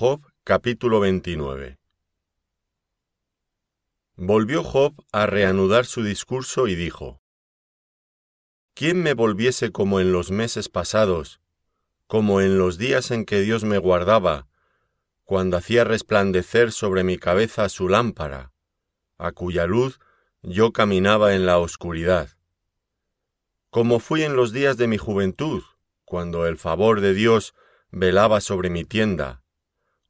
Job capítulo 29 Volvió Job a reanudar su discurso y dijo, ¿Quién me volviese como en los meses pasados, como en los días en que Dios me guardaba, cuando hacía resplandecer sobre mi cabeza su lámpara, a cuya luz yo caminaba en la oscuridad? Como fui en los días de mi juventud, cuando el favor de Dios velaba sobre mi tienda,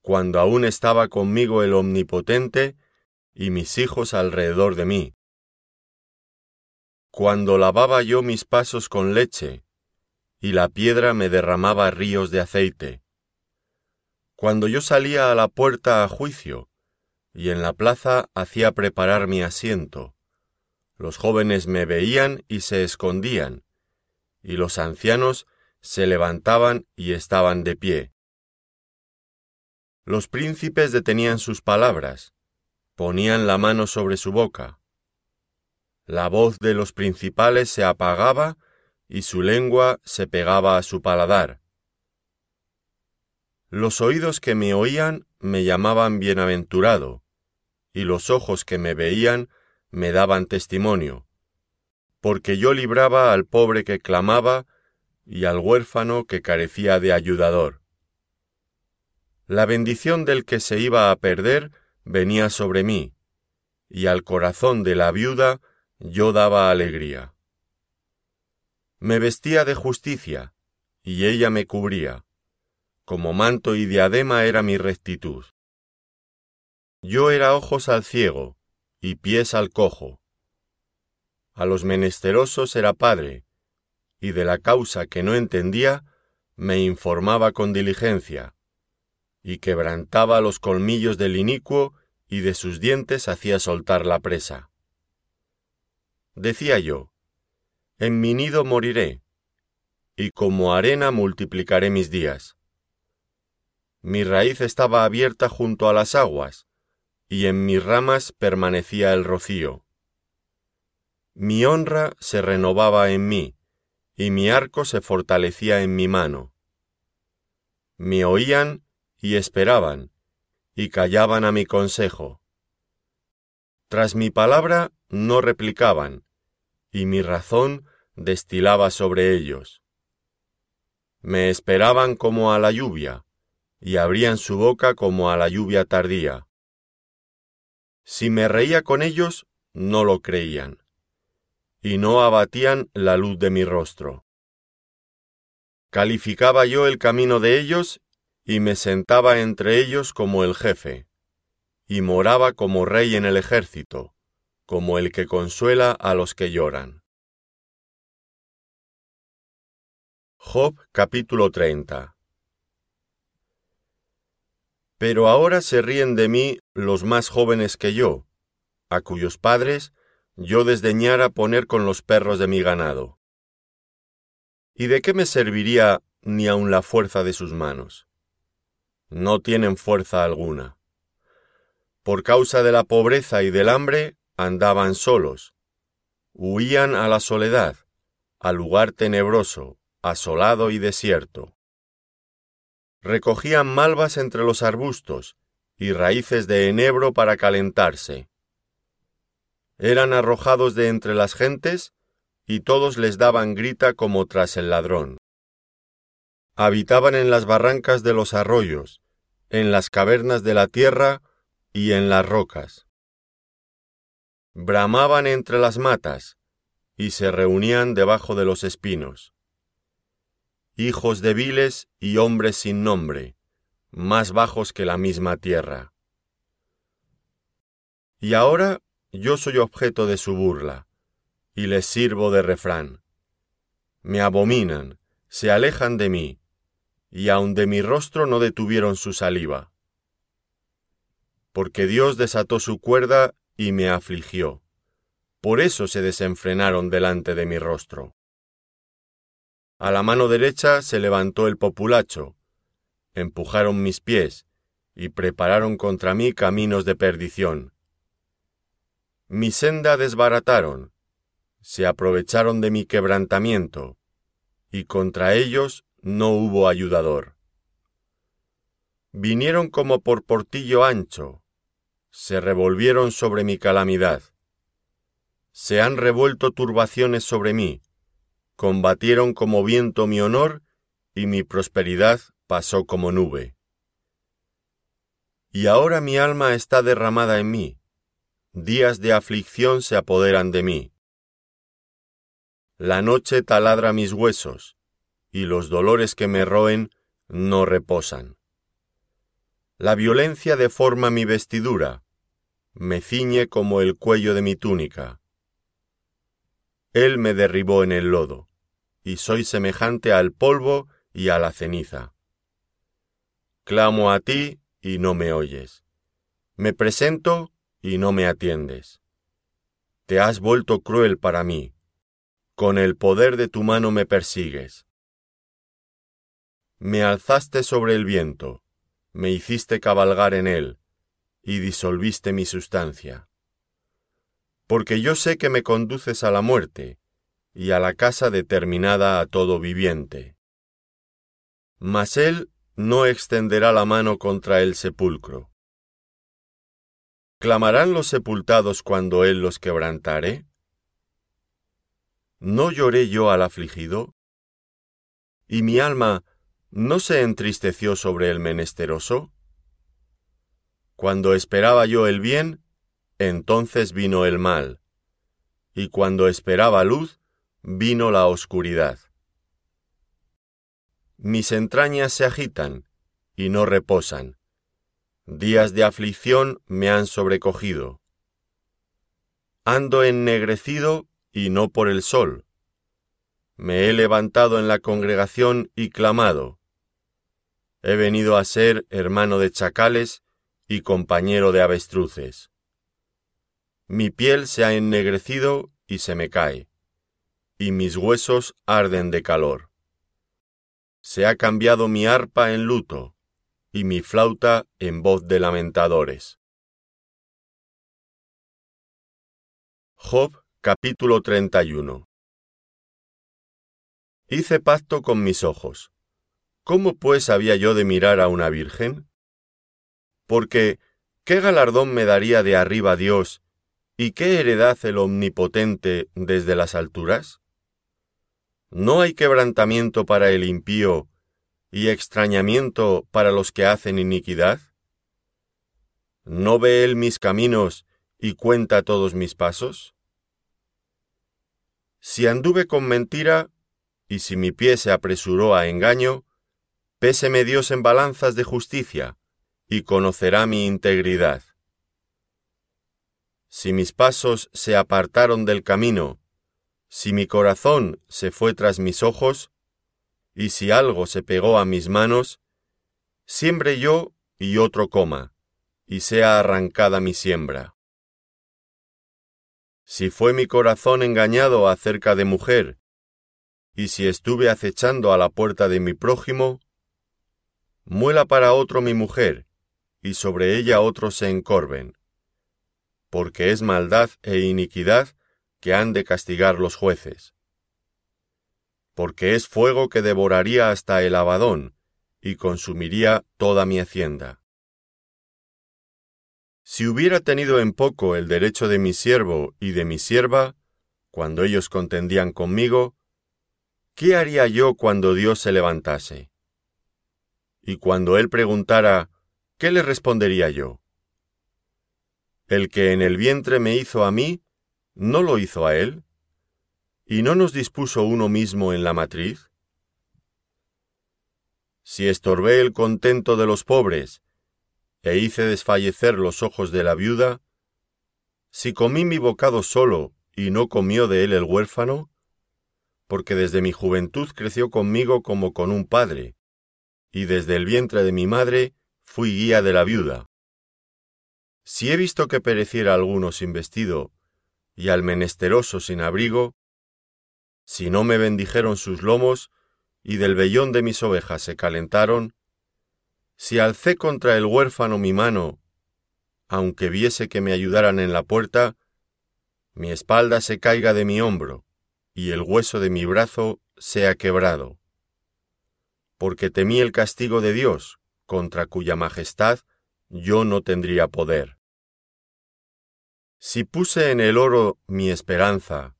cuando aún estaba conmigo el Omnipotente y mis hijos alrededor de mí, cuando lavaba yo mis pasos con leche, y la piedra me derramaba ríos de aceite, cuando yo salía a la puerta a juicio, y en la plaza hacía preparar mi asiento, los jóvenes me veían y se escondían, y los ancianos se levantaban y estaban de pie. Los príncipes detenían sus palabras, ponían la mano sobre su boca. La voz de los principales se apagaba y su lengua se pegaba a su paladar. Los oídos que me oían me llamaban bienaventurado, y los ojos que me veían me daban testimonio, porque yo libraba al pobre que clamaba y al huérfano que carecía de ayudador. La bendición del que se iba a perder venía sobre mí, y al corazón de la viuda yo daba alegría. Me vestía de justicia, y ella me cubría, como manto y diadema era mi rectitud. Yo era ojos al ciego, y pies al cojo. A los menesterosos era padre, y de la causa que no entendía, me informaba con diligencia, y quebrantaba los colmillos del inicuo, y de sus dientes hacía soltar la presa. Decía yo, en mi nido moriré, y como arena multiplicaré mis días. Mi raíz estaba abierta junto a las aguas, y en mis ramas permanecía el rocío. Mi honra se renovaba en mí, y mi arco se fortalecía en mi mano. Me oían y esperaban, y callaban a mi consejo. Tras mi palabra no replicaban, y mi razón destilaba sobre ellos. Me esperaban como a la lluvia, y abrían su boca como a la lluvia tardía. Si me reía con ellos, no lo creían, y no abatían la luz de mi rostro. Calificaba yo el camino de ellos y me sentaba entre ellos como el jefe, y moraba como rey en el ejército, como el que consuela a los que lloran. Job capítulo 30 pero ahora se ríen de mí los más jóvenes que yo, a cuyos padres yo desdeñara poner con los perros de mi ganado. ¿Y de qué me serviría ni aun la fuerza de sus manos? No tienen fuerza alguna. Por causa de la pobreza y del hambre andaban solos, huían a la soledad, al lugar tenebroso, asolado y desierto recogían malvas entre los arbustos y raíces de enebro para calentarse. Eran arrojados de entre las gentes y todos les daban grita como tras el ladrón. Habitaban en las barrancas de los arroyos, en las cavernas de la tierra y en las rocas. Bramaban entre las matas y se reunían debajo de los espinos hijos débiles y hombres sin nombre, más bajos que la misma tierra. Y ahora yo soy objeto de su burla, y les sirvo de refrán. Me abominan, se alejan de mí, y aun de mi rostro no detuvieron su saliva. Porque Dios desató su cuerda y me afligió, por eso se desenfrenaron delante de mi rostro. A la mano derecha se levantó el populacho, empujaron mis pies y prepararon contra mí caminos de perdición. Mi senda desbarataron, se aprovecharon de mi quebrantamiento, y contra ellos no hubo ayudador. vinieron como por portillo ancho, se revolvieron sobre mi calamidad. Se han revuelto turbaciones sobre mí, combatieron como viento mi honor, y mi prosperidad pasó como nube. Y ahora mi alma está derramada en mí, días de aflicción se apoderan de mí. La noche taladra mis huesos, y los dolores que me roen no reposan. La violencia deforma mi vestidura, me ciñe como el cuello de mi túnica. Él me derribó en el lodo, y soy semejante al polvo y a la ceniza. Clamo a ti y no me oyes. Me presento y no me atiendes. Te has vuelto cruel para mí. Con el poder de tu mano me persigues. Me alzaste sobre el viento, me hiciste cabalgar en él, y disolviste mi sustancia. Porque yo sé que me conduces a la muerte, y a la casa determinada a todo viviente. Mas él no extenderá la mano contra el sepulcro. ¿Clamarán los sepultados cuando él los quebrantare? ¿No lloré yo al afligido? ¿Y mi alma no se entristeció sobre el menesteroso? Cuando esperaba yo el bien, entonces vino el mal, y cuando esperaba luz, vino la oscuridad. Mis entrañas se agitan y no reposan. Días de aflicción me han sobrecogido. Ando ennegrecido y no por el sol. Me he levantado en la congregación y clamado. He venido a ser hermano de chacales y compañero de avestruces. Mi piel se ha ennegrecido y se me cae, y mis huesos arden de calor. Se ha cambiado mi arpa en luto, y mi flauta en voz de lamentadores. Job capítulo 31 Hice pacto con mis ojos. ¿Cómo pues había yo de mirar a una virgen? Porque, ¿qué galardón me daría de arriba Dios y qué heredad el Omnipotente desde las alturas? ¿No hay quebrantamiento para el impío y extrañamiento para los que hacen iniquidad? ¿No ve él mis caminos y cuenta todos mis pasos? Si anduve con mentira, y si mi pie se apresuró a engaño, péseme Dios en balanzas de justicia, y conocerá mi integridad. Si mis pasos se apartaron del camino, si mi corazón se fue tras mis ojos, y si algo se pegó a mis manos, siembre yo y otro coma, y sea arrancada mi siembra. Si fue mi corazón engañado acerca de mujer, y si estuve acechando a la puerta de mi prójimo, muela para otro mi mujer, y sobre ella otros se encorven, porque es maldad e iniquidad que han de castigar los jueces. Porque es fuego que devoraría hasta el abadón, y consumiría toda mi hacienda. Si hubiera tenido en poco el derecho de mi siervo y de mi sierva, cuando ellos contendían conmigo, ¿qué haría yo cuando Dios se levantase? Y cuando él preguntara, ¿qué le respondería yo? El que en el vientre me hizo a mí, ¿no lo hizo a él? ¿Y no nos dispuso uno mismo en la matriz? Si estorbé el contento de los pobres, e hice desfallecer los ojos de la viuda, si comí mi bocado solo y no comió de él el huérfano, porque desde mi juventud creció conmigo como con un padre, y desde el vientre de mi madre fui guía de la viuda. Si he visto que pereciera alguno sin vestido y al menesteroso sin abrigo, si no me bendijeron sus lomos y del vellón de mis ovejas se calentaron, si alcé contra el huérfano mi mano, aunque viese que me ayudaran en la puerta, mi espalda se caiga de mi hombro y el hueso de mi brazo sea quebrado porque temí el castigo de Dios, contra cuya majestad yo no tendría poder. Si puse en el oro mi esperanza,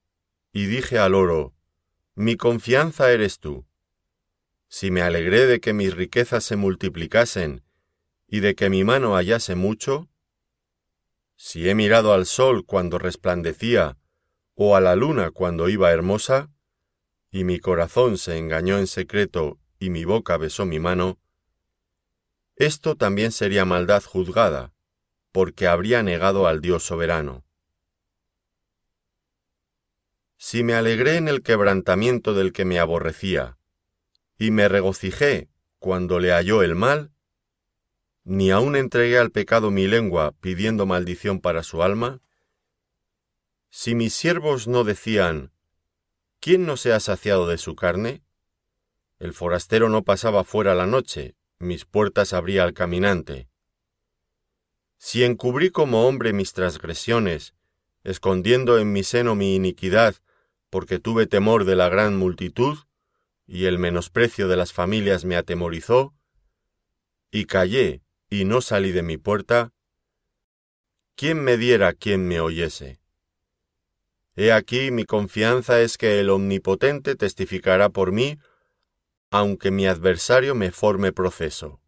y dije al oro, mi confianza eres tú. Si me alegré de que mis riquezas se multiplicasen y de que mi mano hallase mucho, si he mirado al sol cuando resplandecía o a la luna cuando iba hermosa, y mi corazón se engañó en secreto y mi boca besó mi mano, esto también sería maldad juzgada, porque habría negado al Dios soberano. Si me alegré en el quebrantamiento del que me aborrecía, y me regocijé cuando le halló el mal, ni aun entregué al pecado mi lengua pidiendo maldición para su alma, si mis siervos no decían, ¿quién no se ha saciado de su carne? El forastero no pasaba fuera la noche, mis puertas abría al caminante. Si encubrí como hombre mis transgresiones, escondiendo en mi seno mi iniquidad, porque tuve temor de la gran multitud, y el menosprecio de las familias me atemorizó, y callé y no salí de mi puerta, ¿quién me diera quien me oyese? He aquí mi confianza es que el Omnipotente testificará por mí, aunque mi adversario me forme proceso.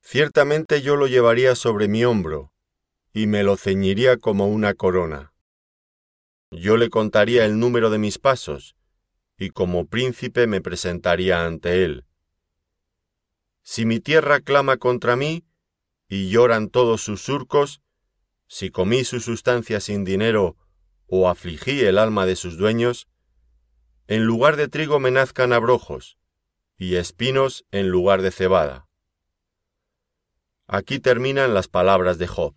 Ciertamente yo lo llevaría sobre mi hombro, y me lo ceñiría como una corona. Yo le contaría el número de mis pasos, y como príncipe me presentaría ante él. Si mi tierra clama contra mí, y lloran todos sus surcos, si comí su sustancia sin dinero, o afligí el alma de sus dueños, en lugar de trigo me nazcan abrojos, y espinos en lugar de cebada. Aquí terminan las palabras de Job.